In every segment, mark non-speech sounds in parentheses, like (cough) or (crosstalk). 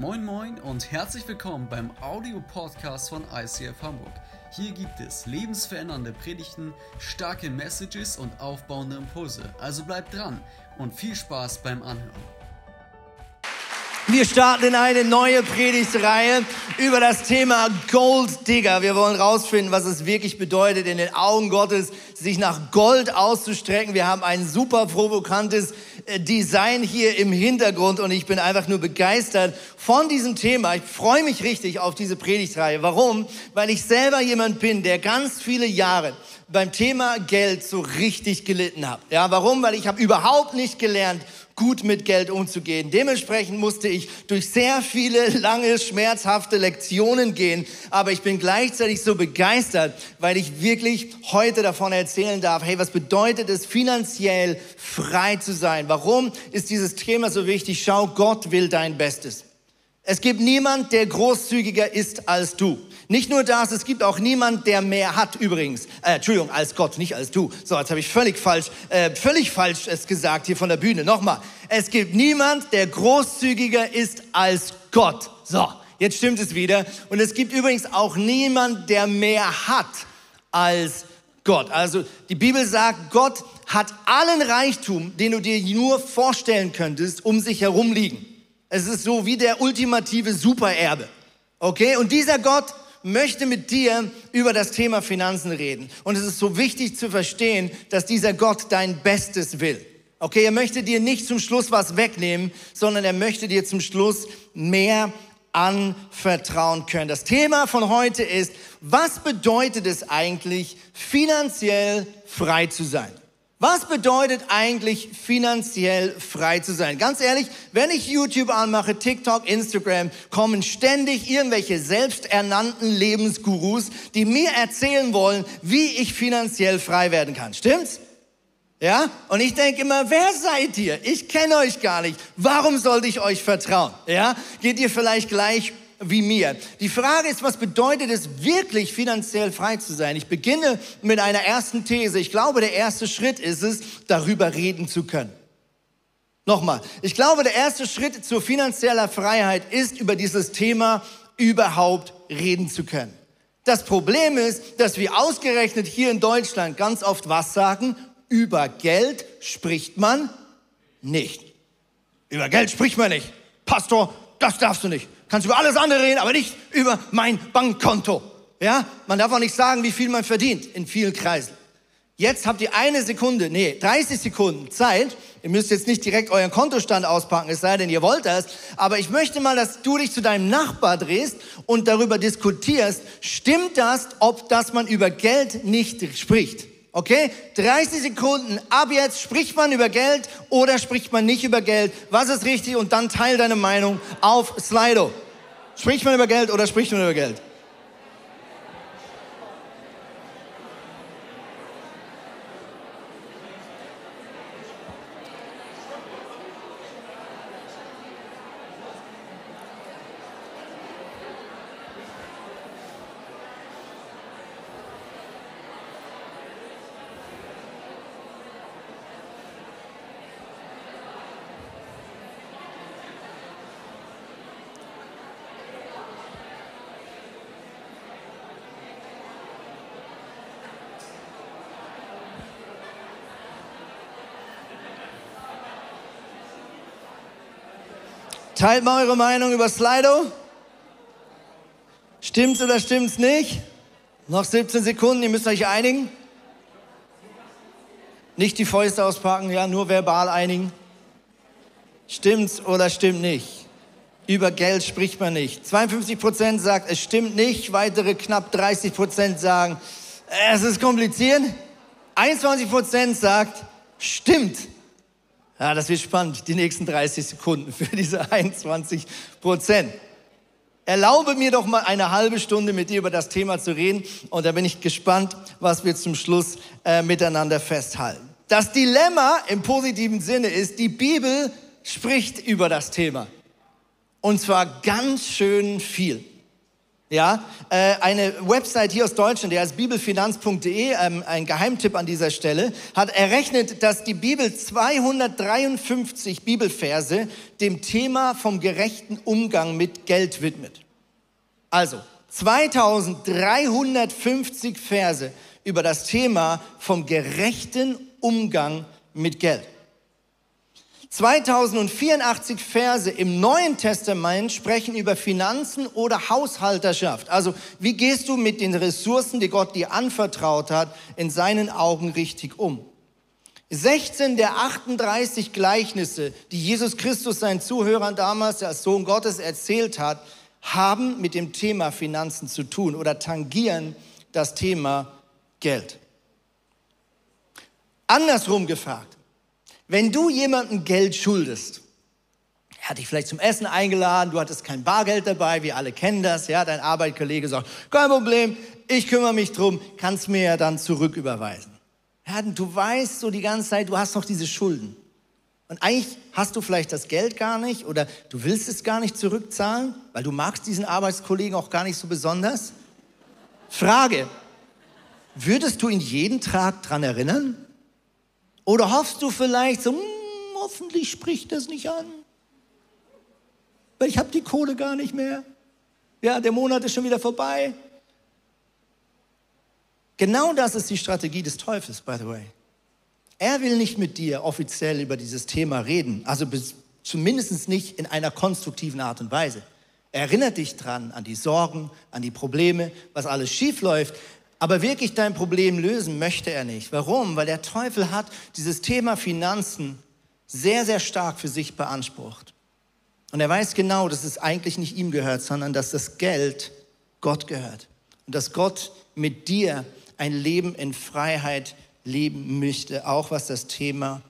Moin Moin und herzlich willkommen beim Audio-Podcast von ICF Hamburg. Hier gibt es lebensverändernde Predigten, starke Messages und aufbauende Impulse. Also bleibt dran und viel Spaß beim Anhören. Wir starten in eine neue Predigtreihe über das Thema Gold Digger. Wir wollen rausfinden, was es wirklich bedeutet, in den Augen Gottes sich nach Gold auszustrecken. Wir haben ein super provokantes Design hier im Hintergrund und ich bin einfach nur begeistert von diesem Thema. Ich freue mich richtig auf diese Predigtreihe. Warum? Weil ich selber jemand bin, der ganz viele Jahre beim Thema Geld so richtig gelitten hat. Ja, warum? Weil ich habe überhaupt nicht gelernt, gut mit Geld umzugehen. Dementsprechend musste ich durch sehr viele lange, schmerzhafte Lektionen gehen. Aber ich bin gleichzeitig so begeistert, weil ich wirklich heute davon erzählen darf, hey, was bedeutet es, finanziell frei zu sein? Warum ist dieses Thema so wichtig? Schau, Gott will dein Bestes. Es gibt niemand, der großzügiger ist als du. Nicht nur das, es gibt auch niemand, der mehr hat übrigens. Äh, Entschuldigung, als Gott, nicht als du. So, jetzt habe ich völlig falsch, äh, völlig falsch es gesagt hier von der Bühne. Nochmal. Es gibt niemand, der großzügiger ist als Gott. So, jetzt stimmt es wieder. Und es gibt übrigens auch niemand, der mehr hat als Gott. Also die Bibel sagt, Gott hat allen Reichtum, den du dir nur vorstellen könntest, um sich herum liegen. Es ist so wie der ultimative Supererbe. Okay? Und dieser Gott möchte mit dir über das Thema Finanzen reden. Und es ist so wichtig zu verstehen, dass dieser Gott dein Bestes will. Okay, er möchte dir nicht zum Schluss was wegnehmen, sondern er möchte dir zum Schluss mehr anvertrauen können. Das Thema von heute ist, was bedeutet es eigentlich, finanziell frei zu sein? Was bedeutet eigentlich finanziell frei zu sein? Ganz ehrlich, wenn ich YouTube anmache, TikTok, Instagram, kommen ständig irgendwelche selbsternannten Lebensgurus, die mir erzählen wollen, wie ich finanziell frei werden kann. Stimmt's? Ja? Und ich denke immer, wer seid ihr? Ich kenne euch gar nicht. Warum sollte ich euch vertrauen? Ja? Geht ihr vielleicht gleich wie mir. Die Frage ist, was bedeutet es wirklich finanziell frei zu sein? Ich beginne mit einer ersten These. Ich glaube, der erste Schritt ist es, darüber reden zu können. Nochmal, ich glaube, der erste Schritt zur finanzieller Freiheit ist, über dieses Thema überhaupt reden zu können. Das Problem ist, dass wir ausgerechnet hier in Deutschland ganz oft was sagen, über Geld spricht man nicht. Über Geld spricht man nicht. Pastor, das darfst du nicht kannst über alles andere reden, aber nicht über mein Bankkonto. Ja, man darf auch nicht sagen, wie viel man verdient in vielen Kreisen. Jetzt habt ihr eine Sekunde, nee, 30 Sekunden Zeit. Ihr müsst jetzt nicht direkt euren Kontostand auspacken, es sei denn, ihr wollt das. Aber ich möchte mal, dass du dich zu deinem Nachbar drehst und darüber diskutierst, stimmt das, ob das man über Geld nicht spricht? Okay? 30 Sekunden. Ab jetzt spricht man über Geld oder spricht man nicht über Geld. Was ist richtig? Und dann teil deine Meinung auf Slido. Spricht man über Geld oder spricht man über Geld? Teilt mal eure Meinung über Slido. Stimmt's oder stimmt's nicht? Noch 17 Sekunden, ihr müsst euch einigen. Nicht die Fäuste auspacken, ja, nur verbal einigen. Stimmt's oder stimmt nicht? Über Geld spricht man nicht. 52 Prozent sagt, es stimmt nicht. Weitere knapp 30 Prozent sagen, es ist kompliziert. 21 Prozent sagt, stimmt. Ja, das wird spannend, die nächsten 30 Sekunden für diese 21 Prozent. Erlaube mir doch mal eine halbe Stunde mit dir über das Thema zu reden und da bin ich gespannt, was wir zum Schluss äh, miteinander festhalten. Das Dilemma im positiven Sinne ist, die Bibel spricht über das Thema und zwar ganz schön viel. Ja, äh, eine Website hier aus Deutschland, die heißt bibelfinanz.de, ähm, ein Geheimtipp an dieser Stelle, hat errechnet, dass die Bibel 253 Bibelverse dem Thema vom gerechten Umgang mit Geld widmet. Also 2350 Verse über das Thema vom gerechten Umgang mit Geld. 2084 Verse im Neuen Testament sprechen über Finanzen oder Haushalterschaft. Also wie gehst du mit den Ressourcen, die Gott dir anvertraut hat, in seinen Augen richtig um? 16 der 38 Gleichnisse, die Jesus Christus seinen Zuhörern damals als Sohn Gottes erzählt hat, haben mit dem Thema Finanzen zu tun oder tangieren das Thema Geld. Andersrum gefragt, wenn du jemandem Geld schuldest, er hat dich vielleicht zum Essen eingeladen, du hattest kein Bargeld dabei, wir alle kennen das, ja, dein Arbeitskollege sagt, kein Problem, ich kümmere mich drum, kannst mir ja dann zurücküberweisen. Ja, du weißt so die ganze Zeit, du hast doch diese Schulden. Und eigentlich hast du vielleicht das Geld gar nicht oder du willst es gar nicht zurückzahlen, weil du magst diesen Arbeitskollegen auch gar nicht so besonders. Frage, würdest du ihn jeden Tag dran erinnern? Oder hoffst du vielleicht so, hm, hoffentlich spricht das nicht an, weil ich habe die Kohle gar nicht mehr. Ja, der Monat ist schon wieder vorbei. Genau das ist die Strategie des Teufels, by the way. Er will nicht mit dir offiziell über dieses Thema reden, also zumindest nicht in einer konstruktiven Art und Weise. Er erinnert dich dran an die Sorgen, an die Probleme, was alles schief läuft, aber wirklich dein Problem lösen möchte er nicht. Warum? Weil der Teufel hat dieses Thema Finanzen sehr, sehr stark für sich beansprucht. Und er weiß genau, dass es eigentlich nicht ihm gehört, sondern dass das Geld Gott gehört. Und dass Gott mit dir ein Leben in Freiheit leben möchte, auch was das Thema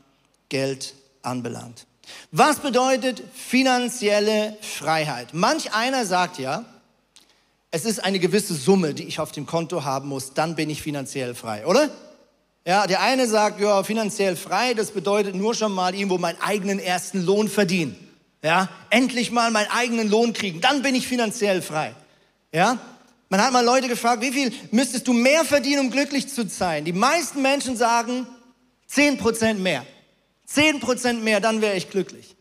Geld anbelangt. Was bedeutet finanzielle Freiheit? Manch einer sagt ja, es ist eine gewisse Summe, die ich auf dem Konto haben muss, dann bin ich finanziell frei, oder? Ja, der eine sagt, ja, finanziell frei, das bedeutet nur schon mal irgendwo meinen eigenen ersten Lohn verdienen. Ja, endlich mal meinen eigenen Lohn kriegen, dann bin ich finanziell frei. Ja, man hat mal Leute gefragt, wie viel müsstest du mehr verdienen, um glücklich zu sein? Die meisten Menschen sagen 10% mehr. 10% mehr, dann wäre ich glücklich.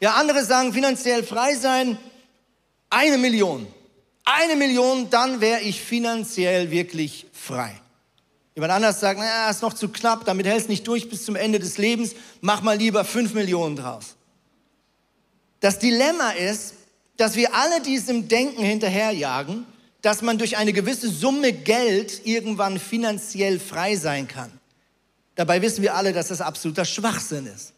Ja, andere sagen finanziell frei sein, eine Million eine Million, dann wäre ich finanziell wirklich frei. Jemand anders sagt, naja, ist noch zu knapp, damit hältst nicht durch bis zum Ende des Lebens, mach mal lieber fünf Millionen draus. Das Dilemma ist, dass wir alle diesem Denken hinterherjagen, dass man durch eine gewisse Summe Geld irgendwann finanziell frei sein kann. Dabei wissen wir alle, dass das absoluter Schwachsinn ist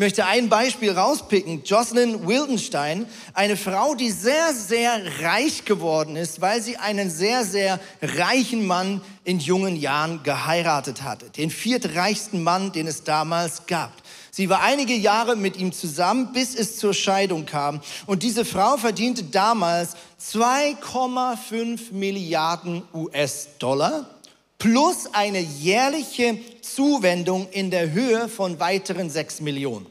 möchte ein Beispiel rauspicken. Jocelyn Wildenstein, eine Frau, die sehr, sehr reich geworden ist, weil sie einen sehr, sehr reichen Mann in jungen Jahren geheiratet hatte. Den viertreichsten Mann, den es damals gab. Sie war einige Jahre mit ihm zusammen, bis es zur Scheidung kam. Und diese Frau verdiente damals 2,5 Milliarden US-Dollar plus eine jährliche Zuwendung in der Höhe von weiteren 6 Millionen.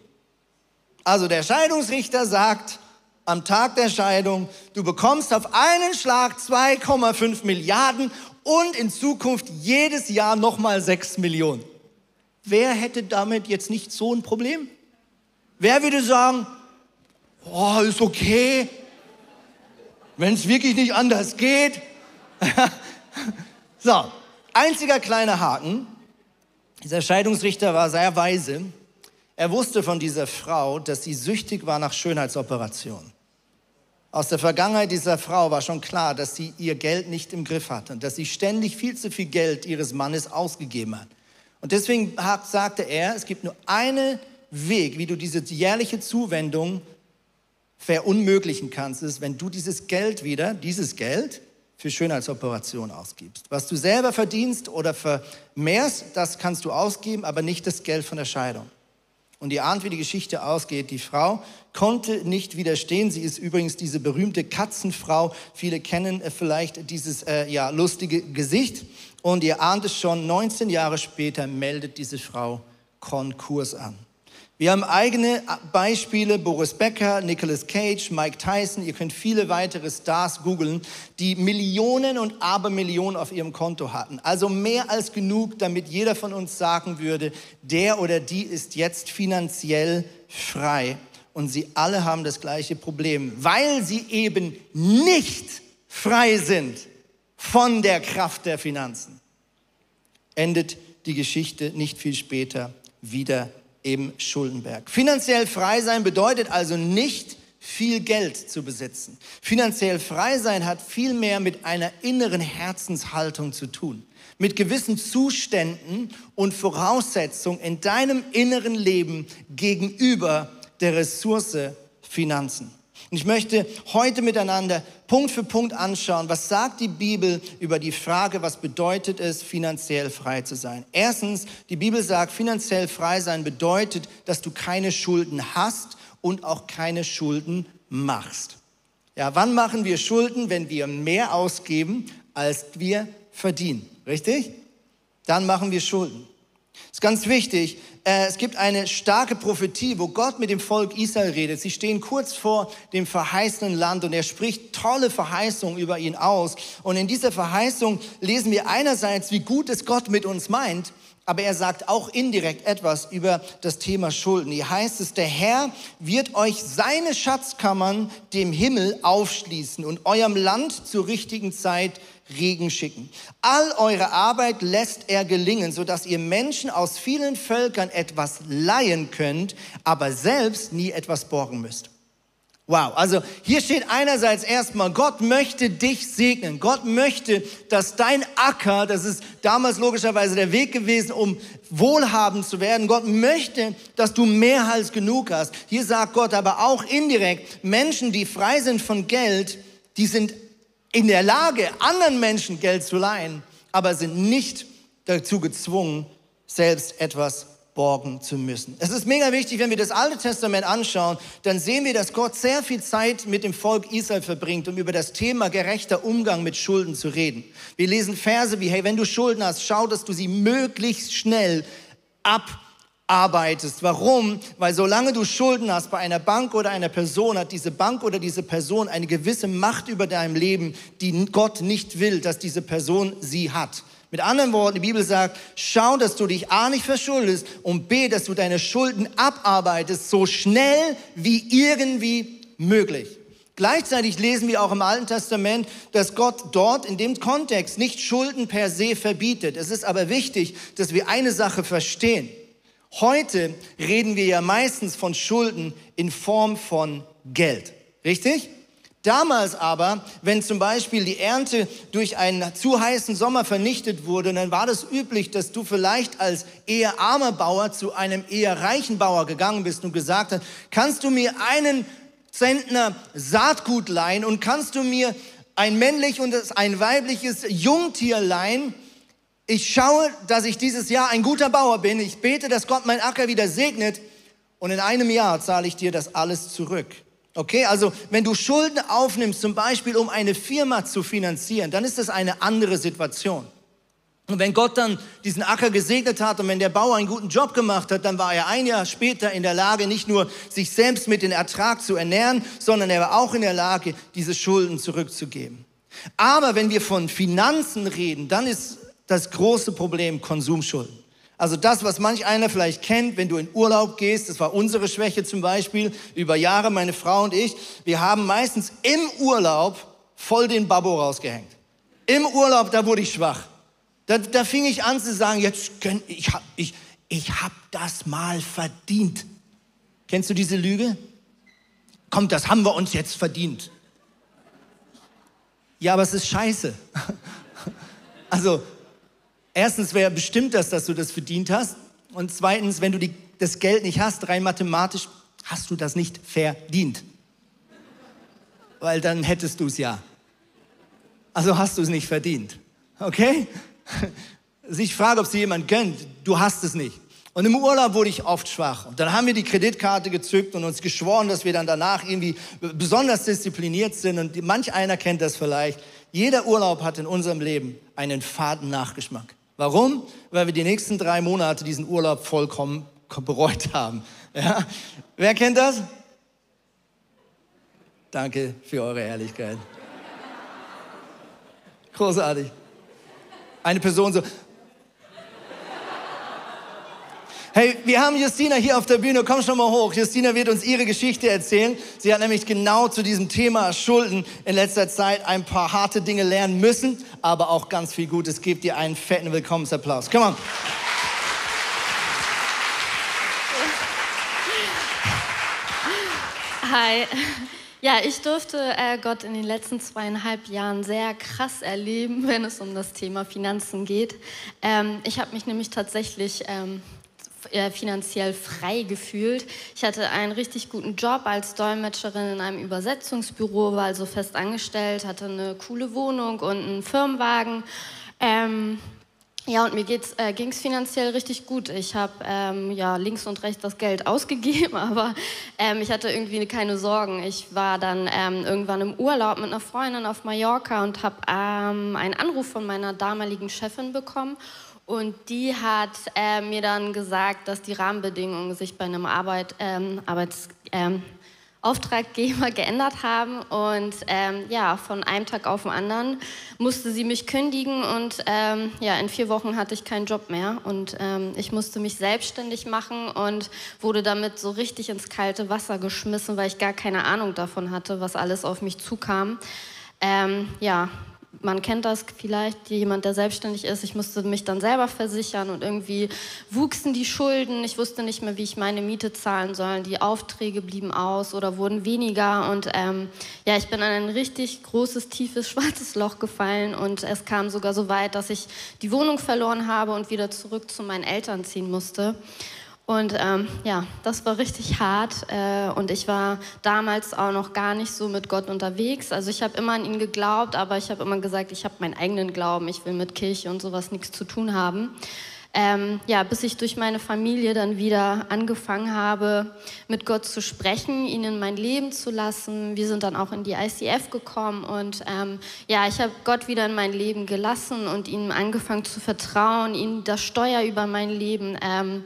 Also der Scheidungsrichter sagt am Tag der Scheidung, du bekommst auf einen Schlag 2,5 Milliarden und in Zukunft jedes Jahr nochmal 6 Millionen. Wer hätte damit jetzt nicht so ein Problem? Wer würde sagen, oh, ist okay, wenn es wirklich nicht anders geht? (laughs) so, Einziger kleiner Haken. Dieser Scheidungsrichter war sehr weise. Er wusste von dieser Frau, dass sie süchtig war nach Schönheitsoperationen. Aus der Vergangenheit dieser Frau war schon klar, dass sie ihr Geld nicht im Griff hatte und dass sie ständig viel zu viel Geld ihres Mannes ausgegeben hat. Und deswegen sagte er, es gibt nur einen Weg, wie du diese jährliche Zuwendung verunmöglichen kannst, ist, wenn du dieses Geld wieder, dieses Geld, für Schönheitsoperationen ausgibst. Was du selber verdienst oder vermehrst, das kannst du ausgeben, aber nicht das Geld von der Scheidung. Und ihr ahnt, wie die Geschichte ausgeht. Die Frau konnte nicht widerstehen. Sie ist übrigens diese berühmte Katzenfrau. Viele kennen äh, vielleicht dieses äh, ja, lustige Gesicht. Und ihr ahnt es schon, 19 Jahre später meldet diese Frau Konkurs an. Wir haben eigene Beispiele, Boris Becker, Nicolas Cage, Mike Tyson, ihr könnt viele weitere Stars googeln, die Millionen und Abermillionen auf ihrem Konto hatten. Also mehr als genug, damit jeder von uns sagen würde, der oder die ist jetzt finanziell frei. Und sie alle haben das gleiche Problem, weil sie eben nicht frei sind von der Kraft der Finanzen. Endet die Geschichte nicht viel später wieder im Schuldenberg. Finanziell frei sein bedeutet also nicht viel Geld zu besitzen. Finanziell frei sein hat viel mehr mit einer inneren Herzenshaltung zu tun, mit gewissen Zuständen und Voraussetzungen in deinem inneren Leben gegenüber der Ressource Finanzen. Und ich möchte heute miteinander Punkt für Punkt anschauen, was sagt die Bibel über die Frage, was bedeutet es, finanziell frei zu sein. Erstens, die Bibel sagt, finanziell frei sein bedeutet, dass du keine Schulden hast und auch keine Schulden machst. Ja, wann machen wir Schulden? Wenn wir mehr ausgeben, als wir verdienen. Richtig? Dann machen wir Schulden. Das ist ganz wichtig. Äh, es gibt eine starke Prophetie, wo Gott mit dem Volk Israel redet. Sie stehen kurz vor dem verheißenen Land und er spricht tolle Verheißungen über ihn aus. Und in dieser Verheißung lesen wir einerseits, wie gut es Gott mit uns meint, aber er sagt auch indirekt etwas über das Thema Schulden. Hier heißt es, der Herr wird euch seine Schatzkammern dem Himmel aufschließen und eurem Land zur richtigen Zeit Regen schicken. All eure Arbeit lässt er gelingen, sodass ihr Menschen aus vielen Völkern etwas leihen könnt, aber selbst nie etwas borgen müsst. Wow, also hier steht einerseits erstmal, Gott möchte dich segnen. Gott möchte, dass dein Acker, das ist damals logischerweise der Weg gewesen, um wohlhabend zu werden. Gott möchte, dass du mehr als genug hast. Hier sagt Gott aber auch indirekt, Menschen, die frei sind von Geld, die sind in der Lage, anderen Menschen Geld zu leihen, aber sind nicht dazu gezwungen, selbst etwas borgen zu müssen. Es ist mega wichtig, wenn wir das Alte Testament anschauen, dann sehen wir, dass Gott sehr viel Zeit mit dem Volk Israel verbringt, um über das Thema gerechter Umgang mit Schulden zu reden. Wir lesen Verse wie, hey, wenn du Schulden hast, schau, dass du sie möglichst schnell ab arbeitest. Warum? Weil solange du Schulden hast bei einer Bank oder einer Person, hat diese Bank oder diese Person eine gewisse Macht über deinem Leben, die Gott nicht will, dass diese Person sie hat. Mit anderen Worten, die Bibel sagt, schau, dass du dich A nicht verschuldest und B, dass du deine Schulden abarbeitest, so schnell wie irgendwie möglich. Gleichzeitig lesen wir auch im Alten Testament, dass Gott dort in dem Kontext nicht Schulden per se verbietet. Es ist aber wichtig, dass wir eine Sache verstehen. Heute reden wir ja meistens von Schulden in Form von Geld. Richtig? Damals aber, wenn zum Beispiel die Ernte durch einen zu heißen Sommer vernichtet wurde, dann war das üblich, dass du vielleicht als eher armer Bauer zu einem eher reichen Bauer gegangen bist und gesagt hast, kannst du mir einen Zentner Saatgut leihen und kannst du mir ein männlich und ein weibliches Jungtier leihen? Ich schaue, dass ich dieses Jahr ein guter Bauer bin. Ich bete, dass Gott mein Acker wieder segnet. Und in einem Jahr zahle ich dir das alles zurück. Okay, also wenn du Schulden aufnimmst, zum Beispiel um eine Firma zu finanzieren, dann ist das eine andere Situation. Und wenn Gott dann diesen Acker gesegnet hat und wenn der Bauer einen guten Job gemacht hat, dann war er ein Jahr später in der Lage, nicht nur sich selbst mit dem Ertrag zu ernähren, sondern er war auch in der Lage, diese Schulden zurückzugeben. Aber wenn wir von Finanzen reden, dann ist das große Problem Konsumschulden. Also das, was manch einer vielleicht kennt, wenn du in Urlaub gehst, das war unsere Schwäche zum Beispiel, über Jahre meine Frau und ich, wir haben meistens im Urlaub voll den Babbo rausgehängt. Im Urlaub, da wurde ich schwach. Da, da fing ich an zu sagen, jetzt können, ich hab, ich, ich hab das mal verdient. Kennst du diese Lüge? Komm, das haben wir uns jetzt verdient. Ja, aber es ist scheiße. (laughs) Also erstens, wer bestimmt das, dass du das verdient hast? Und zweitens, wenn du die, das Geld nicht hast, rein mathematisch, hast du das nicht verdient. Weil dann hättest du es ja. Also hast du es nicht verdient. Okay? (laughs) Also ich frage, ob sie jemand gönnt. Du hast es nicht. Und im Urlaub wurde ich oft schwach. Und dann haben wir die Kreditkarte gezückt und uns geschworen, dass wir dann danach irgendwie besonders diszipliniert sind. Und manch einer kennt das vielleicht. Jeder Urlaub hat in unserem Leben einen faden Nachgeschmack. Warum? Weil wir die nächsten drei Monate diesen Urlaub vollkommen bereut haben. Ja? Wer kennt das? Danke für eure Ehrlichkeit. Großartig. Eine Person so. Hey, wir haben Justina hier auf der Bühne. Komm schon mal hoch. Justina wird uns ihre Geschichte erzählen. Sie hat nämlich genau zu diesem Thema Schulden in letzter Zeit ein paar harte Dinge lernen müssen, aber auch ganz viel Gutes. Gebt ihr einen fetten Willkommensapplaus. Komm on. Hi. Ja, ich durfte äh, Gott in den letzten zweieinhalb Jahren sehr krass erleben, wenn es um das Thema Finanzen geht. Ähm, ich habe mich nämlich tatsächlich ähm, äh, finanziell frei gefühlt. Ich hatte einen richtig guten Job als Dolmetscherin in einem Übersetzungsbüro, war also fest angestellt, hatte eine coole Wohnung und einen Firmenwagen. Ähm, ja, und mir äh, ging es finanziell richtig gut. Ich habe ähm, ja, links und rechts das Geld (laughs) ausgegeben, aber ähm, ich hatte irgendwie keine Sorgen. Ich war dann ähm, irgendwann im Urlaub mit einer Freundin auf Mallorca und habe ähm, einen Anruf von meiner damaligen Chefin bekommen. Und die hat äh, mir dann gesagt, dass die Rahmenbedingungen sich bei einem Arbeit, ähm, Arbeits, ähm, (laughs) geändert haben und ähm, ja, von einem Tag auf den anderen musste sie mich kündigen und ähm, ja, in vier Wochen hatte ich keinen Job mehr und ähm, ich musste mich selbstständig machen und wurde damit so richtig ins kalte Wasser geschmissen, weil ich gar keine Ahnung davon hatte, was alles auf mich zukam. Ähm, ja, man kennt das vielleicht, jemand, der selbstständig ist. Ich musste mich dann selber versichern und irgendwie wuchsen die Schulden. Ich wusste nicht mehr, wie ich meine Miete zahlen soll. Die Aufträge blieben aus oder wurden weniger. Und ähm, ja, ich bin in ein richtig großes, tiefes, (laughs) schwarzes Loch gefallen. Und es kam sogar so weit, dass ich die Wohnung verloren habe und wieder zurück zu meinen Eltern ziehen musste. Und ähm, ja, das war richtig hart. Äh, und ich war damals auch noch gar nicht so mit Gott unterwegs. Also ich habe immer an ihn geglaubt, aber ich habe immer gesagt, ich habe meinen eigenen Glauben. Ich will mit Kirche und sowas nichts zu tun haben. Ähm, ja, bis ich durch meine Familie dann wieder angefangen habe, mit Gott zu sprechen, ihn in mein Leben zu lassen. Wir sind dann auch in die ICF gekommen und ähm, ja, ich habe Gott wieder in mein Leben gelassen und ihm angefangen zu vertrauen, ihm das Steuer über mein Leben ähm,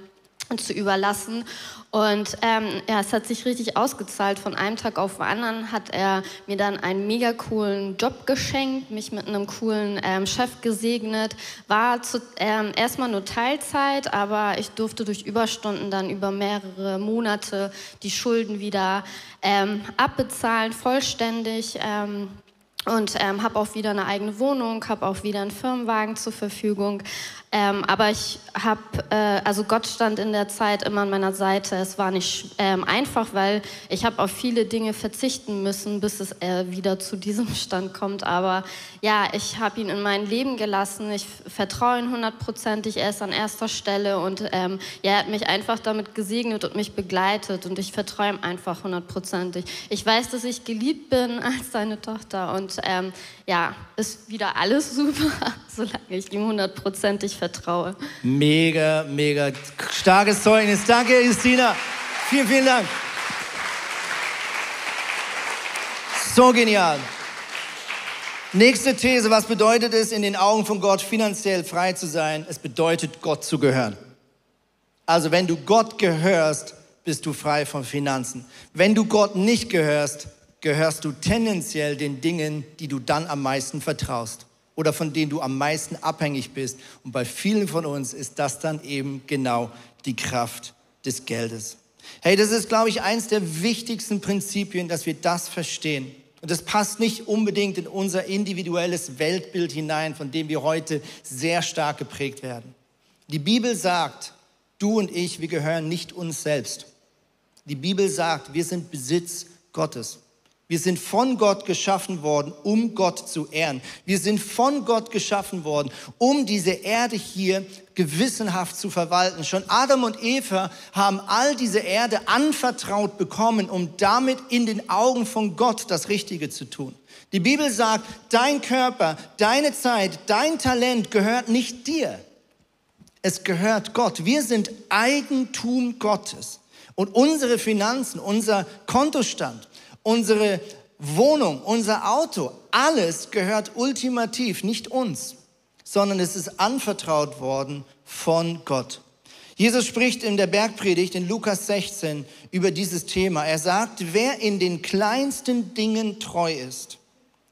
zu überlassen. Und ähm, ja, es hat sich richtig ausgezahlt. Von einem Tag auf den anderen hat er mir dann einen mega coolen Job geschenkt, mich mit einem coolen ähm, Chef gesegnet. War zu, ähm, erstmal nur Teilzeit, aber ich durfte durch Überstunden dann über mehrere Monate die Schulden wieder ähm, abbezahlen, vollständig. Ähm, und ähm, habe auch wieder eine eigene Wohnung, habe auch wieder einen Firmenwagen zur Verfügung. Ähm, aber ich habe, äh, also Gott stand in der Zeit immer an meiner Seite. Es war nicht ähm, einfach, weil ich habe auf viele Dinge verzichten müssen, bis es äh, wieder zu diesem (laughs) Stand kommt. Aber ja, ich habe ihn in mein Leben gelassen. Ich vertraue ihn hundertprozentig. Er ist an erster Stelle und ähm, ja, er hat mich einfach damit gesegnet und mich begleitet. Und ich vertraue ihm einfach hundertprozentig. Ich weiß, dass ich geliebt bin (laughs) als seine Tochter und ähm, ja, ist wieder alles (laughs) super, solange ich ihm hundertprozentig vertraue. Mega, mega starkes Zeugnis. Danke, Justina. Vielen, vielen Dank. So genial. Nächste These, was bedeutet es, in den Augen von Gott finanziell frei zu sein? Es bedeutet, Gott zu gehören. Also wenn du Gott gehörst, bist du frei von Finanzen. Wenn du Gott nicht gehörst, gehörst du tendenziell den Dingen, die du dann am meisten vertraust oder von denen du am meisten abhängig bist. Und bei vielen von uns ist das dann eben genau die Kraft des Geldes. Hey, das ist, glaube ich, eins der wichtigsten Prinzipien, dass wir das verstehen. Und das passt nicht unbedingt in unser individuelles Weltbild hinein, von dem wir heute sehr stark geprägt werden. Die Bibel sagt, du und ich, wir gehören nicht uns selbst. Die Bibel sagt, wir sind Besitz Gottes. Wir sind von Gott geschaffen worden, um Gott zu ehren. Wir sind von Gott geschaffen worden, um diese Erde hier gewissenhaft zu verwalten. Schon Adam und Eva haben all diese Erde anvertraut bekommen, um damit in den Augen von Gott das Richtige zu tun. Die Bibel sagt, dein Körper, deine Zeit, dein Talent gehört nicht dir. Es gehört Gott. Wir sind Eigentum Gottes. Und unsere Finanzen, unser Kontostand, unsere Wohnung, unser Auto, alles gehört ultimativ nicht uns, sondern es ist anvertraut worden von Gott. Jesus spricht in der Bergpredigt in Lukas 16 über dieses Thema. Er sagt, wer in den kleinsten Dingen treu ist,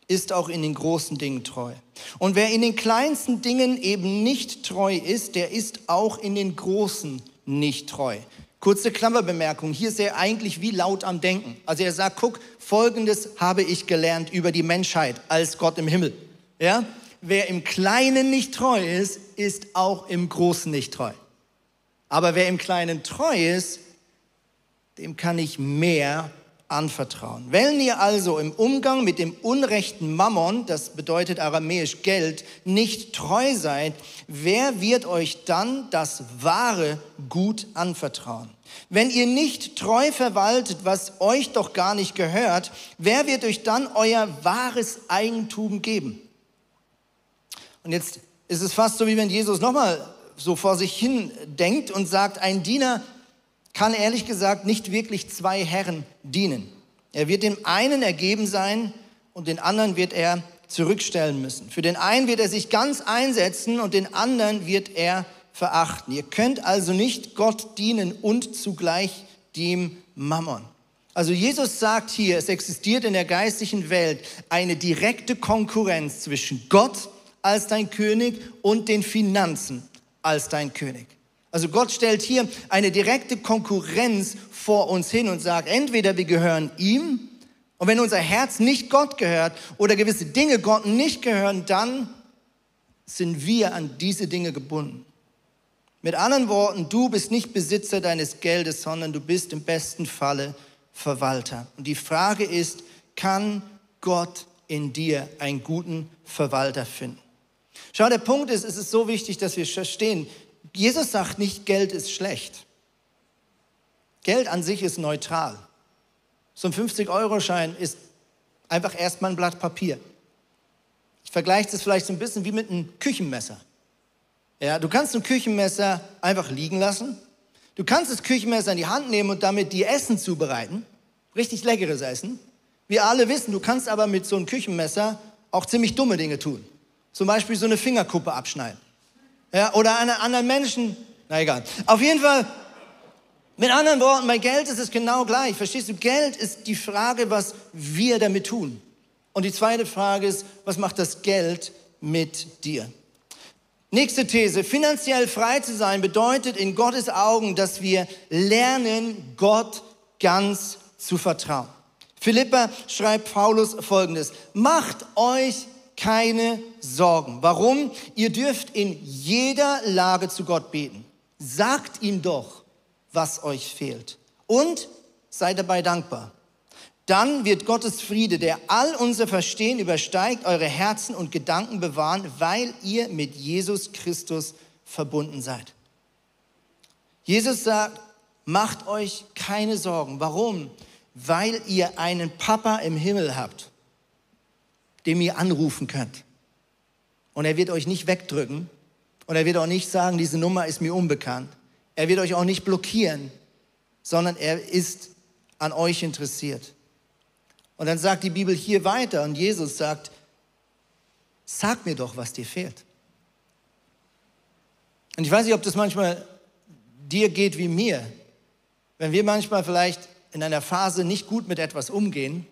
ist auch in den großen Dingen treu. Und wer in den kleinsten Dingen eben nicht treu ist, der ist auch in den großen nicht treu. Kurze Klammerbemerkung, hier ist er eigentlich wie laut am Denken. Also er sagt, guck, folgendes habe ich gelernt über die Menschheit als Gott im Himmel. Ja? Wer im Kleinen nicht treu ist, ist auch im Großen nicht treu. Aber wer im Kleinen treu ist, dem kann ich mehr anvertrauen. Wenn ihr also im Umgang mit dem unrechten Mammon, das bedeutet aramäisch Geld, nicht treu seid, wer wird euch dann das wahre Gut anvertrauen? Wenn ihr nicht treu verwaltet, was euch doch gar nicht gehört, wer wird euch dann euer wahres Eigentum geben? Und jetzt ist es fast so, wie wenn Jesus nochmal so vor sich hin denkt und sagt, ein Diener kann ehrlich gesagt nicht wirklich zwei Herren dienen. Er wird dem einen ergeben sein und den anderen wird er zurückstellen müssen. Für den einen wird er sich ganz einsetzen und den anderen wird er verachten. Ihr könnt also nicht Gott dienen und zugleich dem Mammon. Also Jesus sagt hier, es existiert in der geistlichen Welt eine direkte Konkurrenz zwischen Gott als dein König und den Finanzen als dein König. Also Gott stellt hier eine direkte Konkurrenz vor uns hin und sagt, entweder wir gehören ihm und wenn unser Herz nicht Gott gehört oder gewisse Dinge Gott nicht gehören, dann sind wir an diese Dinge gebunden. Mit anderen Worten, du bist nicht Besitzer deines Geldes, sondern du bist im besten Falle Verwalter. Und die Frage ist, kann Gott in dir einen guten Verwalter finden? Schau, der Punkt ist, es ist so wichtig, dass wir verstehen, Jesus sagt nicht, Geld ist schlecht. Geld an sich ist neutral. So ein 50-Euro-Schein ist einfach erstmal ein Blatt Papier. Ich vergleiche das vielleicht so ein bisschen wie mit einem Küchenmesser. Ja, du kannst ein Küchenmesser einfach liegen lassen. Du kannst das Küchenmesser in die Hand nehmen und damit dir Essen zubereiten. Richtig leckeres Essen. Wir alle wissen, du kannst aber mit so einem Küchenmesser auch ziemlich dumme Dinge tun. Zum Beispiel so eine Fingerkuppe abschneiden. Ja, oder einen anderen Menschen. Na egal. Auf jeden Fall, mit anderen Worten, bei Geld ist es genau gleich. Verstehst du? Geld ist die Frage, was wir damit tun. Und die zweite Frage ist, was macht das Geld mit dir? Nächste These. Finanziell frei zu sein bedeutet in Gottes Augen, dass wir lernen, Gott ganz zu vertrauen. Philippa schreibt Paulus folgendes. Macht euch keine Sorgen. Warum? Ihr dürft in jeder Lage zu Gott beten. Sagt ihm doch, was euch fehlt. Und seid dabei dankbar. Dann wird Gottes Friede, der all unser Verstehen übersteigt, eure Herzen und Gedanken bewahren, weil ihr mit Jesus Christus verbunden seid. Jesus sagt, macht euch keine Sorgen. Warum? Weil ihr einen Papa im Himmel habt dem ihr anrufen könnt. Und er wird euch nicht wegdrücken und er wird auch nicht sagen, diese Nummer ist mir unbekannt. Er wird euch auch nicht blockieren, sondern er ist an euch interessiert. Und dann sagt die Bibel hier weiter und Jesus sagt, sag mir doch, was dir fehlt. Und ich weiß nicht, ob das manchmal dir geht wie mir. Wenn wir manchmal vielleicht in einer Phase nicht gut mit etwas umgehen,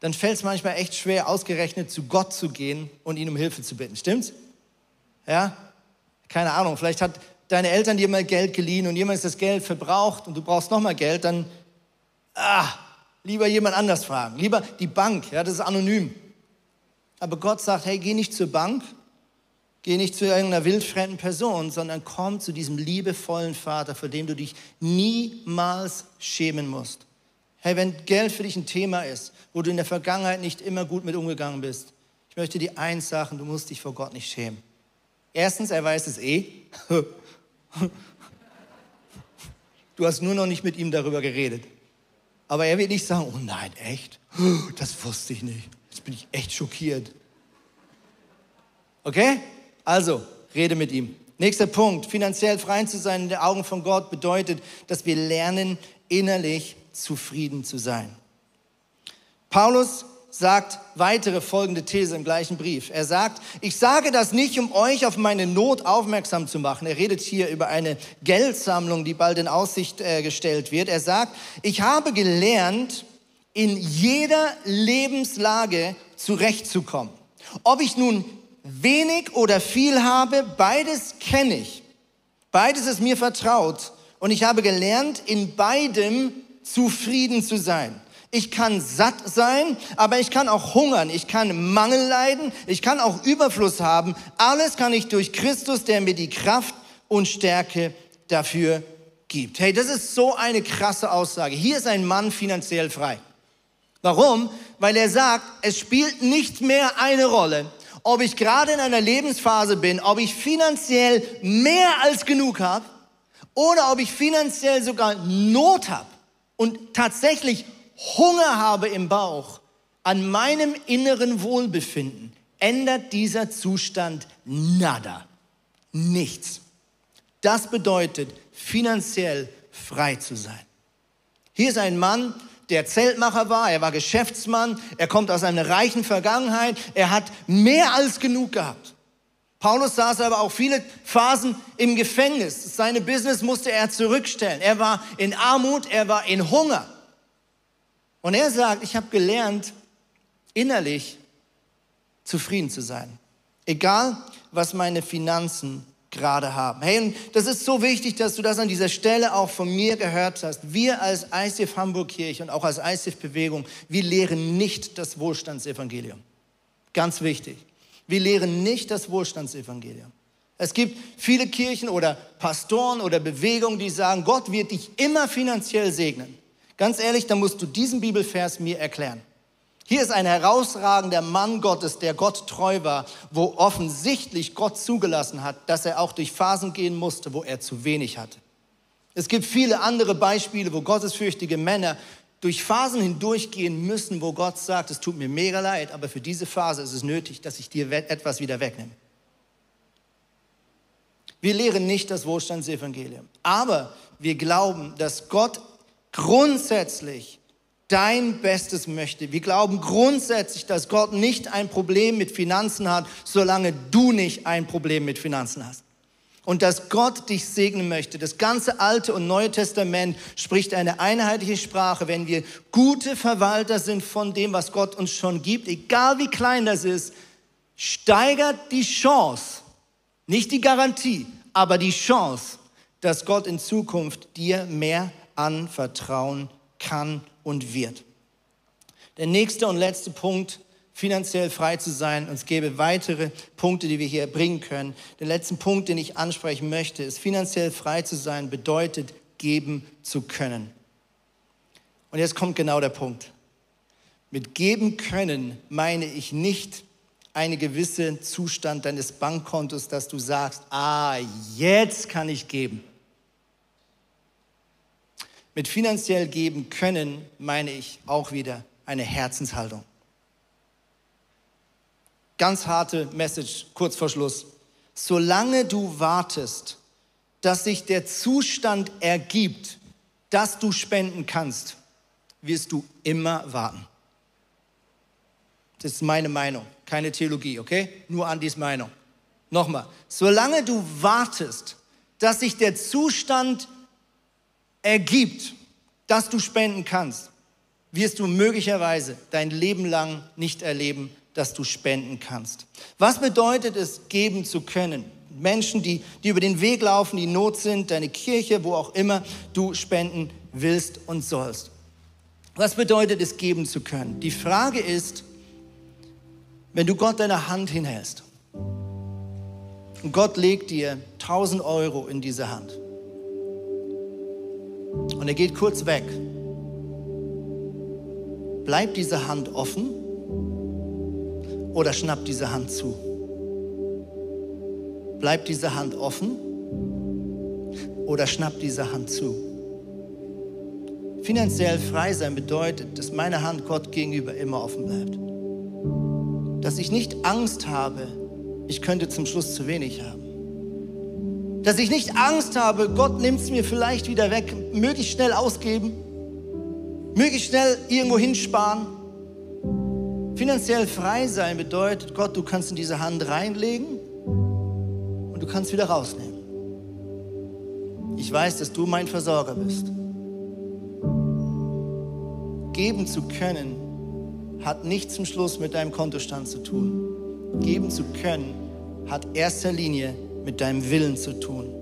dann fällt es manchmal echt schwer, ausgerechnet zu Gott zu gehen und ihn um Hilfe zu bitten. Stimmt's? Ja? Keine Ahnung, vielleicht hat deine Eltern dir mal Geld geliehen und jemand ist das Geld verbraucht und du brauchst nochmal Geld, dann ah, lieber jemand anders fragen. Lieber die Bank, ja, das ist anonym. Aber Gott sagt, hey, geh nicht zur Bank, geh nicht zu irgendeiner wildfremden Person, sondern komm zu diesem liebevollen Vater, vor dem du dich niemals schämen musst. Hey, wenn Geld für dich ein Thema ist, wo du in der Vergangenheit nicht immer gut mit umgegangen bist, ich möchte dir eins sagen, du musst dich vor Gott nicht schämen. Erstens, er weiß es eh. (laughs) Du hast nur noch nicht mit ihm darüber geredet. Aber er wird nicht sagen, oh nein, echt? Das wusste ich nicht. Jetzt bin ich echt schockiert. Okay? Also, rede mit ihm. Nächster Punkt. Finanziell frei zu sein in den Augen von Gott bedeutet, dass wir lernen, innerlich zufrieden zu sein. Paulus sagt weitere folgende These im gleichen Brief. Er sagt, ich sage das nicht, um euch auf meine Not aufmerksam zu machen. Er redet hier über eine Geldsammlung, die bald in Aussicht äh, gestellt wird. Er sagt, ich habe gelernt, in jeder Lebenslage zurechtzukommen. Ob ich nun wenig oder viel habe, beides kenne ich. Beides ist mir vertraut. Und ich habe gelernt, in beidem zufrieden zu sein. Ich kann satt sein, aber ich kann auch hungern. Ich kann Mangel leiden. Ich kann auch Überfluss haben. Alles kann ich durch Christus, der mir die Kraft und Stärke dafür gibt. Hey, das ist so eine krasse Aussage. Hier ist ein Mann finanziell frei. Warum? Weil er sagt, es spielt nicht mehr eine Rolle, ob ich gerade in einer Lebensphase bin, ob ich finanziell mehr als genug habe oder ob ich finanziell sogar Not habe und tatsächlich Hunger habe im Bauch, an meinem inneren Wohlbefinden, ändert dieser Zustand nada. Nichts. Das bedeutet, finanziell frei zu sein. Hier ist ein Mann, der Zeltmacher war, er war Geschäftsmann, er kommt aus einer reichen Vergangenheit, er hat mehr als genug gehabt. Paulus saß aber auch viele Phasen im Gefängnis. Seine Business musste er zurückstellen. Er war in Armut, er war in Hunger. Und er sagt, ich habe gelernt, innerlich zufrieden zu sein. Egal, was meine Finanzen gerade haben. Hey, und das ist so wichtig, dass du das an dieser Stelle auch von mir gehört hast. Wir als ICF Hamburg Kirche und auch als ICF Bewegung, wir lehren nicht das Wohlstandsevangelium. Ganz wichtig. Wir lehren nicht das Wohlstandsevangelium. Es gibt viele Kirchen oder Pastoren oder Bewegungen, die sagen, Gott wird dich immer finanziell segnen. Ganz ehrlich, dann musst du diesen Bibelvers mir erklären. Hier ist ein herausragender Mann Gottes, der Gott treu war, wo offensichtlich Gott zugelassen hat, dass er auch durch Phasen gehen musste, wo er zu wenig hatte. Es gibt viele andere Beispiele, wo gottesfürchtige Männer durch Phasen hindurchgehen müssen, wo Gott sagt, es tut mir mega leid, aber für diese Phase ist es nötig, dass ich dir etwas wieder wegnehme. Wir lehren nicht das Wohlstandsevangelium, aber wir glauben, dass Gott grundsätzlich dein Bestes möchte. Wir glauben grundsätzlich, dass Gott nicht ein Problem mit Finanzen hat, solange du nicht ein Problem mit Finanzen hast. Und dass Gott dich segnen möchte. Das ganze Alte und Neue Testament spricht eine einheitliche Sprache. Wenn wir gute Verwalter sind von dem, was Gott uns schon gibt, egal wie klein das ist, steigert die Chance, nicht die Garantie, aber die Chance, dass Gott in Zukunft dir mehr anvertrauen kann und wird. Der nächste und letzte Punkt, finanziell frei zu sein. Und es gäbe weitere Punkte, die wir hier bringen können. Der letzte Punkt, den ich ansprechen möchte, ist, finanziell frei zu sein, bedeutet, geben zu können. Und jetzt kommt genau der Punkt. Mit geben können meine ich nicht einen gewissen Zustand deines Bankkontos, dass du sagst, ah, jetzt kann ich geben. Mit finanziell geben können meine ich auch wieder eine Herzenshaltung. Ganz harte Message kurz vor Schluss. Solange du wartest, dass sich der Zustand ergibt, dass du spenden kannst, wirst du immer warten. Das ist meine Meinung, keine Theologie, okay? Nur Andis Meinung. Nochmal, solange du wartest, dass sich der Zustand ergibt, dass du spenden kannst, wirst du möglicherweise dein Leben lang nicht erleben, dass du spenden kannst. Was bedeutet es, geben zu können? Menschen, die, die über den Weg laufen, die Not sind, deine Kirche, wo auch immer du spenden willst und sollst. Was bedeutet es, geben zu können? Die Frage ist, wenn du Gott deine Hand hinhältst und Gott legt dir 1000 Euro in diese Hand und er geht kurz weg. Bleibt diese Hand offen oder schnappt diese Hand zu? Bleibt diese Hand offen oder schnappt diese Hand zu? Finanziell frei sein bedeutet, dass meine Hand Gott gegenüber immer offen bleibt. Dass ich nicht Angst habe, ich könnte zum Schluss zu wenig haben. Dass ich nicht Angst habe, Gott nimmt es mir vielleicht wieder weg, möglichst schnell ausgeben, möglichst schnell irgendwo hinsparen. Finanziell frei sein bedeutet, Gott, du kannst in diese Hand reinlegen und du kannst wieder rausnehmen. Ich weiß, dass du mein Versorger bist. Geben zu können hat nichts zum Schluss mit deinem Kontostand zu tun. Geben zu können hat erster Linie mit deinem Willen zu tun.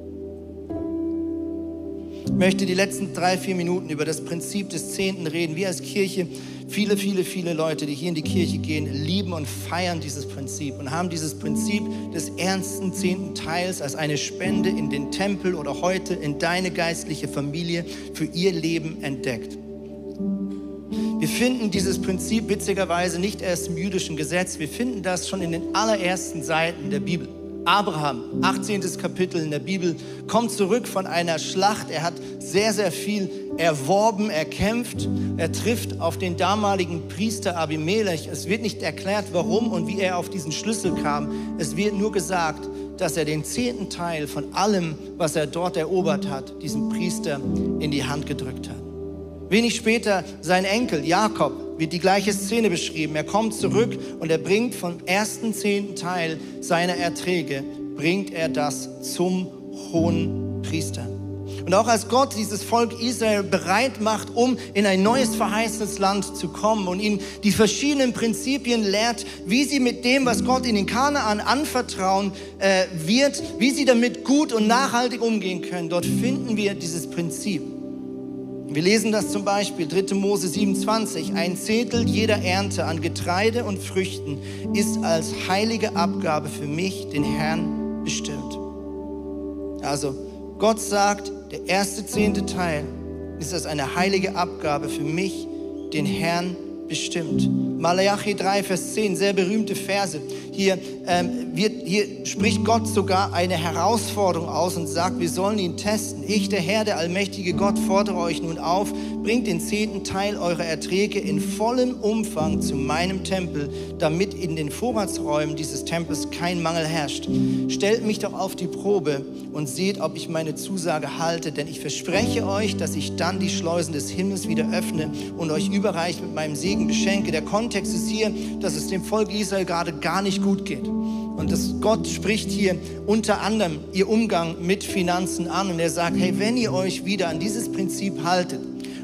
Ich möchte die letzten drei, vier Minuten über das Prinzip des Zehnten reden. Wir als Kirche, viele, viele, viele Leute, die hier in die Kirche gehen, lieben und feiern dieses Prinzip und haben dieses Prinzip des ernsten zehnten Teils als eine Spende in den Tempel oder heute in deine geistliche Familie für ihr Leben entdeckt. Wir finden dieses Prinzip witzigerweise nicht erst im jüdischen Gesetz, wir finden das schon in den allerersten Seiten der Bibel. Abraham, 18. Kapitel in der Bibel, kommt zurück von einer Schlacht. Er hat sehr, sehr viel erworben, erkämpft. Er trifft auf den damaligen Priester Abimelech. Es wird nicht erklärt, warum und wie er auf diesen Schlüssel kam. Es wird nur gesagt, dass er den zehnten Teil von allem, was er dort erobert hat, diesem Priester in die Hand gedrückt hat. Wenig später sein Enkel Jakob wird die gleiche Szene beschrieben. Er kommt zurück und er bringt vom ersten zehnten Teil seiner Erträge, bringt er das zum hohen Priester. Und auch als Gott dieses Volk Israel bereit macht, um in ein neues verheißenes Land zu kommen und ihnen die verschiedenen Prinzipien lehrt, wie sie mit dem, was Gott ihnen in Kanaan anvertrauen äh, wird, wie sie damit gut und nachhaltig umgehen können, dort finden wir dieses Prinzip. Wir lesen das zum Beispiel 3. Mose 27. Ein Zehntel jeder Ernte an Getreide und Früchten ist als heilige Abgabe für mich, den Herrn, bestimmt. Also Gott sagt, der erste zehnte Teil ist als eine heilige Abgabe für mich, den Herrn, bestimmt. Malachi 3, Vers 10, sehr berühmte Verse. Hier, ähm, wird, hier spricht Gott sogar eine Herausforderung aus und sagt, wir sollen ihn testen. Ich, der Herr, der allmächtige Gott, fordere euch nun auf, bringt den zehnten Teil eurer Erträge in vollem Umfang zu meinem Tempel, damit in den Vorratsräumen dieses Tempels kein Mangel herrscht. Stellt mich doch auf die Probe und seht, ob ich meine Zusage halte, denn ich verspreche euch, dass ich dann die Schleusen des Himmels wieder öffne und euch überreich mit meinem Segen beschenke. Der Kontext ist hier, dass es dem Volk Israel gerade gar nicht gut geht. Und dass Gott spricht hier unter anderem ihr Umgang mit Finanzen an. Und er sagt, hey, wenn ihr euch wieder an dieses Prinzip haltet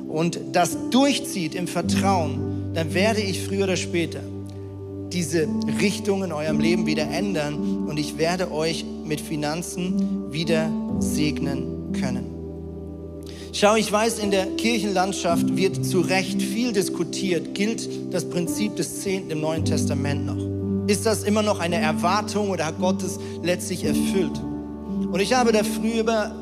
und das durchzieht im Vertrauen, dann werde ich früher oder später diese Richtung in eurem Leben wieder ändern und ich werde euch mit Finanzen wieder segnen können. Schau, ich weiß, in der Kirchenlandschaft wird zu Recht viel diskutiert. Gilt das Prinzip des Zehnten im Neuen Testament noch? Ist das immer noch eine Erwartung oder hat Gott es letztlich erfüllt? Und ich habe da früher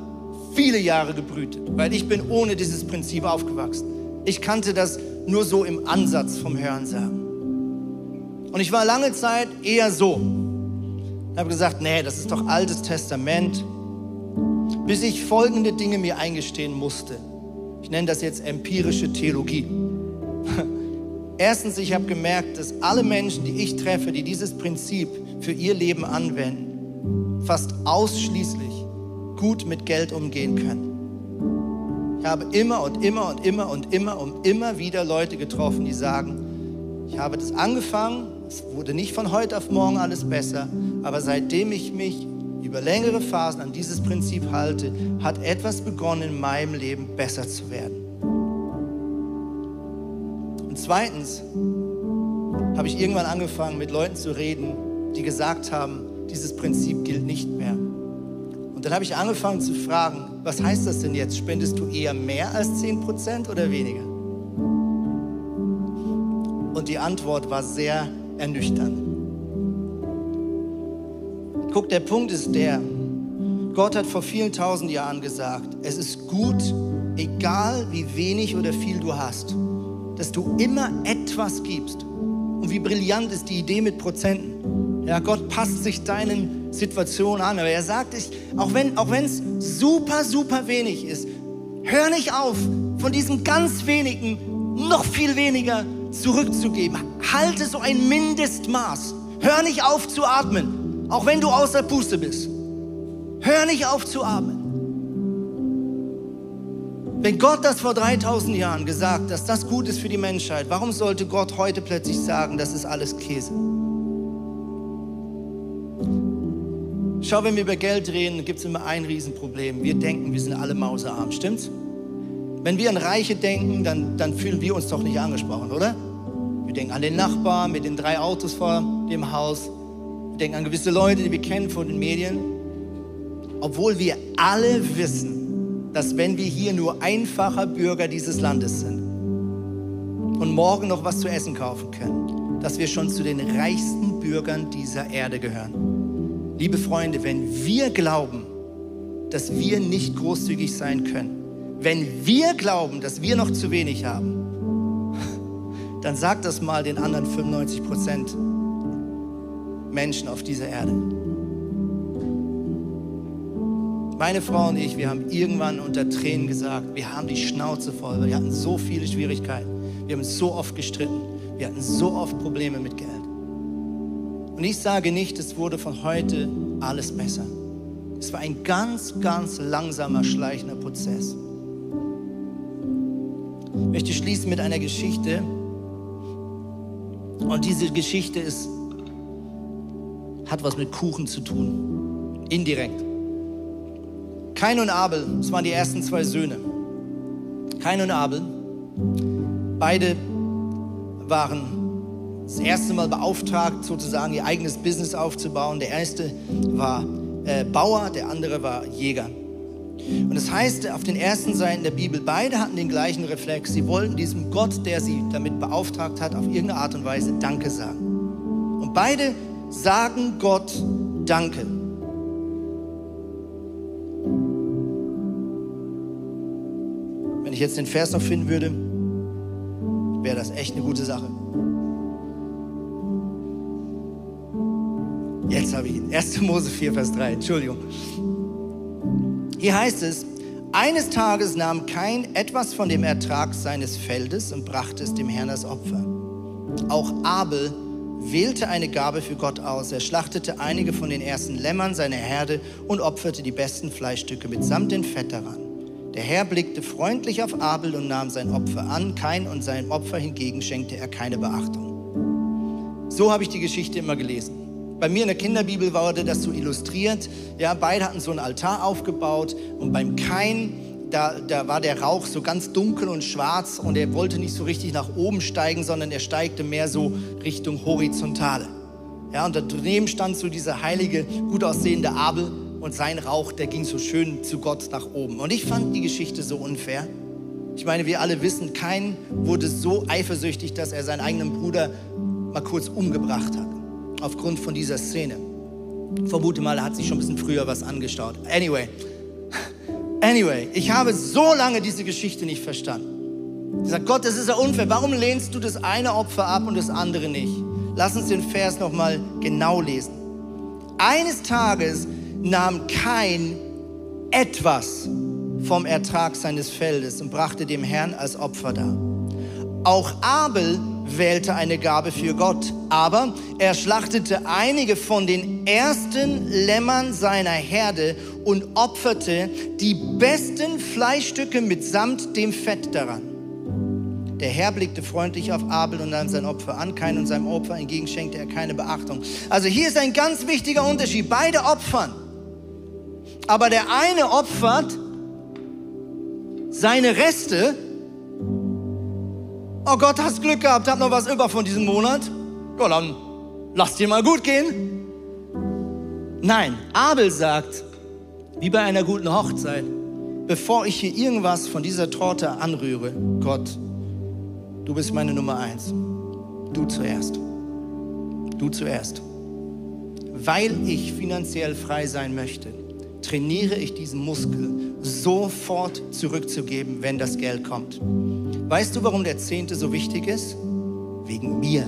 viele Jahre gebrütet, weil ich bin ohne dieses Prinzip aufgewachsen. Ich kannte das nur so im Ansatz vom Hörensagen. Und ich war lange Zeit eher so. Ich habe gesagt, nee, das ist doch altes Testament bis ich folgende Dinge mir eingestehen musste. Ich nenne das jetzt empirische Theologie. (laughs) Erstens, ich habe gemerkt, dass alle Menschen, die ich treffe, die dieses Prinzip für ihr Leben anwenden, fast ausschließlich gut mit Geld umgehen können. Ich habe immer und immer und immer und immer und immer wieder Leute getroffen, die sagen, ich habe das angefangen, es wurde nicht von heute auf morgen alles besser, aber seitdem ich mich über längere Phasen an dieses Prinzip halte, hat etwas begonnen in meinem Leben besser zu werden. Und zweitens habe ich irgendwann angefangen, mit Leuten zu reden, die gesagt haben, dieses Prinzip gilt nicht mehr. Und dann habe ich angefangen zu fragen, was heißt das denn jetzt? Spendest du eher mehr als 10% oder weniger? Und die Antwort war sehr ernüchternd. Guck, der Punkt ist der, Gott hat vor vielen tausend Jahren gesagt, es ist gut, egal wie wenig oder viel du hast, dass du immer etwas gibst. Und wie brillant ist die Idee mit Prozenten. Ja, Gott passt sich deinen Situationen an, aber er sagt, ich, auch wenn auch es super, super wenig ist, hör nicht auf, von diesem ganz wenigen noch viel weniger zurückzugeben. Halte so ein Mindestmaß. Hör nicht auf zu atmen. Auch wenn du außer Puste bist. Hör nicht auf zu atmen. Wenn Gott das vor 3000 Jahren gesagt, dass das gut ist für die Menschheit, warum sollte Gott heute plötzlich sagen, das ist alles Käse? Schau, wenn wir über Geld reden, gibt es immer ein Riesenproblem. Wir denken, wir sind alle mausearm, stimmt's? Wenn wir an Reiche denken, dann, dann fühlen wir uns doch nicht angesprochen, oder? Wir denken an den Nachbarn mit den drei Autos vor dem Haus. Denken an gewisse Leute, die wir kennen von den Medien. Obwohl wir alle wissen, dass wenn wir hier nur einfacher Bürger dieses Landes sind und morgen noch was zu essen kaufen können, dass wir schon zu den reichsten Bürgern dieser Erde gehören. Liebe Freunde, wenn wir glauben, dass wir nicht großzügig sein können, wenn wir glauben, dass wir noch zu wenig haben, (laughs) dann sagt das mal den anderen 95 Prozent Menschen auf dieser Erde. Meine Frau und ich, wir haben irgendwann unter Tränen gesagt, wir haben die Schnauze voll, wir hatten so viele Schwierigkeiten, wir haben so oft gestritten, wir hatten so oft Probleme mit Geld. Und ich sage nicht, es wurde von heute alles besser. Es war ein ganz, ganz langsamer, schleichender Prozess. Ich möchte schließen mit einer Geschichte. Und diese Geschichte ist, hat was mit Kuchen zu tun. Indirekt. Kain und Abel, das waren die ersten zwei Söhne. Kain und Abel, beide waren das erste Mal beauftragt, sozusagen ihr eigenes Business aufzubauen. Der erste war äh, Bauer, der andere war Jäger. Und das heißt auf den ersten Seiten der Bibel, beide hatten den gleichen Reflex. Sie wollten diesem Gott, der sie damit beauftragt hat, auf irgendeine Art und Weise Danke sagen. Und beide sagen Gott Danke. Wenn ich jetzt den Vers noch finden würde, wäre das echt eine gute Sache. Jetzt habe ich ihn. 1. Mose 4, Vers 3. Entschuldigung. Hier heißt es, eines Tages nahm Kain etwas von dem Ertrag seines Feldes und brachte es dem Herrn als Opfer. Auch Abel wählte eine Gabe für Gott aus. Er schlachtete einige von den ersten Lämmern seiner Herde und opferte die besten Fleischstücke mitsamt dem Fett daran. Der Herr blickte freundlich auf Abel und nahm sein Opfer an. Kain und sein Opfer hingegen schenkte er keine Beachtung. So habe ich die Geschichte immer gelesen. Bei mir in der Kinderbibel wurde das so illustriert. Ja, beide hatten so einen Altar aufgebaut und beim Kain, da, da war der Rauch so ganz dunkel und schwarz und er wollte nicht so richtig nach oben steigen, sondern er steigte mehr so Richtung Horizontale. Ja, und daneben stand so dieser heilige, gut aussehende Abel und sein Rauch, der ging so schön zu Gott nach oben. Und ich fand die Geschichte so unfair. Ich meine, wir alle wissen, kein wurde so eifersüchtig, dass er seinen eigenen Bruder mal kurz umgebracht hat aufgrund von dieser Szene. Vermute mal, er hat sich schon ein bisschen früher was angestaut. Anyway, anyway, ich habe so lange diese Geschichte nicht verstanden. Ich sage, Gott, das ist ja unfair. Warum lehnst du das eine Opfer ab und das andere nicht? Lass uns den Vers nochmal genau lesen. Eines Tages nahm kein etwas vom Ertrag seines Feldes und brachte dem Herrn als Opfer dar. Auch Abel wählte eine Gabe für Gott, aber er schlachtete einige von den ersten Lämmern seiner Herde und opferte die besten Fleischstücke mitsamt dem Fett daran. Der Herr blickte freundlich auf Abel und nahm sein Opfer an. Kein und seinem Opfer entgegen schenkte er keine Beachtung. Also hier ist ein ganz wichtiger Unterschied. Beide opfern. Aber der eine opfert seine Reste Oh Gott, hast Glück gehabt, hab noch was über von diesem Monat. Ja, dann lass dir mal gut gehen. Nein, Abel sagt, wie bei einer guten Hochzeit, bevor ich hier irgendwas von dieser Torte anrühre, Gott, du bist meine Nummer eins. Du zuerst. Du zuerst. Weil ich finanziell frei sein möchte, trainiere ich diesen Muskel, sofort zurückzugeben, wenn das Geld kommt. Weißt du, warum der Zehnte so wichtig ist? Wegen mir.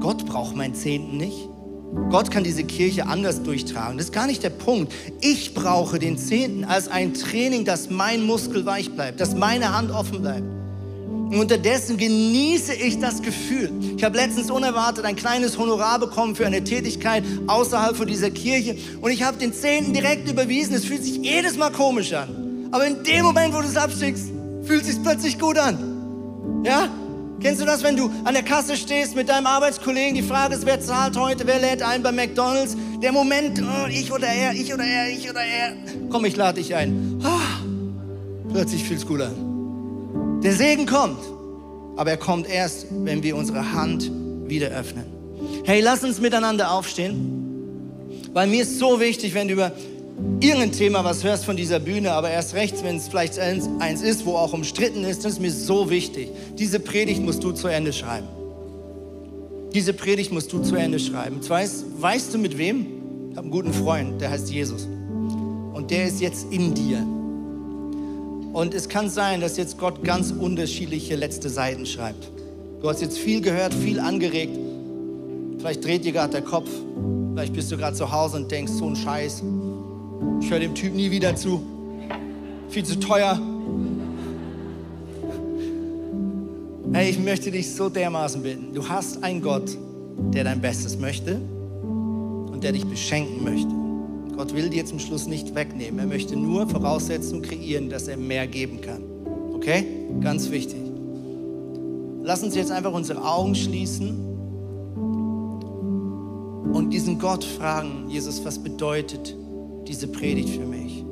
Gott braucht meinen Zehnten nicht. Gott kann diese Kirche anders durchtragen. Das ist gar nicht der Punkt. Ich brauche den Zehnten als ein Training, dass mein Muskel weich bleibt, dass meine Hand offen bleibt. Und unterdessen genieße ich das Gefühl. Ich habe letztens unerwartet ein kleines Honorar bekommen für eine Tätigkeit außerhalb von dieser Kirche und ich habe den Zehnten direkt überwiesen. Es fühlt sich jedes Mal komisch an. Aber in dem Moment, wo du es abschickst, fühlt es sich plötzlich gut an. Ja? Kennst du das, wenn du an der Kasse stehst mit deinem Arbeitskollegen? Die Frage ist, wer zahlt heute, wer lädt ein bei McDonalds? Der Moment, oh, ich oder er, ich oder er, ich oder er. Komm, ich lade dich ein. Ah, plötzlich fühlt es gut an. Der Segen kommt, aber er kommt erst, wenn wir unsere Hand wieder öffnen. Hey, lass uns miteinander aufstehen, weil mir ist so wichtig, wenn du über irgendein Thema was hörst von dieser Bühne, aber erst rechts, wenn es vielleicht eins ist, wo auch umstritten ist, das ist mir so wichtig. Diese Predigt musst du zu Ende schreiben. Diese Predigt musst du zu Ende schreiben. Weißt, weißt du mit wem? Ich habe einen guten Freund, der heißt Jesus. Und der ist jetzt in dir. Und es kann sein, dass jetzt Gott ganz unterschiedliche letzte Seiten schreibt. Du hast jetzt viel gehört, viel angeregt. Vielleicht dreht dir gerade der Kopf. Vielleicht bist du gerade zu Hause und denkst, so ein Scheiß. Ich höre dem Typ nie wieder zu. Viel zu teuer. Hey, ich möchte dich so dermaßen bitten. Du hast einen Gott, der dein Bestes möchte und der dich beschenken möchte. Gott will dir zum Schluss nicht wegnehmen. Er möchte nur Voraussetzungen kreieren, dass er mehr geben kann. Okay? Ganz wichtig. Lass uns jetzt einfach unsere Augen schließen und diesen Gott fragen, Jesus, was bedeutet diese Predigt für mich?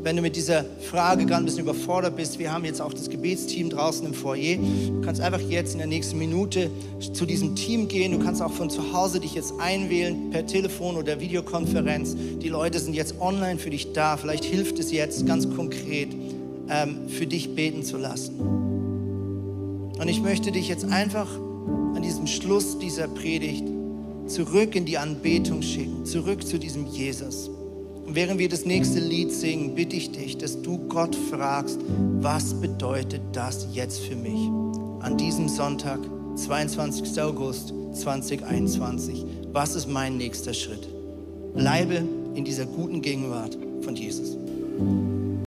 Wenn du mit dieser Frage gerade ein bisschen überfordert bist, wir haben jetzt auch das Gebetsteam draußen im Foyer. Du kannst einfach jetzt in der nächsten Minute zu diesem Team gehen. Du kannst auch von zu Hause dich jetzt einwählen per Telefon oder Videokonferenz. Die Leute sind jetzt online für dich da. Vielleicht hilft es jetzt ganz konkret, ähm, für dich beten zu lassen. Und ich möchte dich jetzt einfach an diesem Schluss dieser Predigt zurück in die Anbetung schicken, zurück zu diesem Jesus. Und während wir das nächste Lied singen, bitte ich dich, dass du Gott fragst, was bedeutet das jetzt für mich? An diesem Sonntag, 22. August 2021, was ist mein nächster Schritt? Bleibe in dieser guten Gegenwart von Jesus.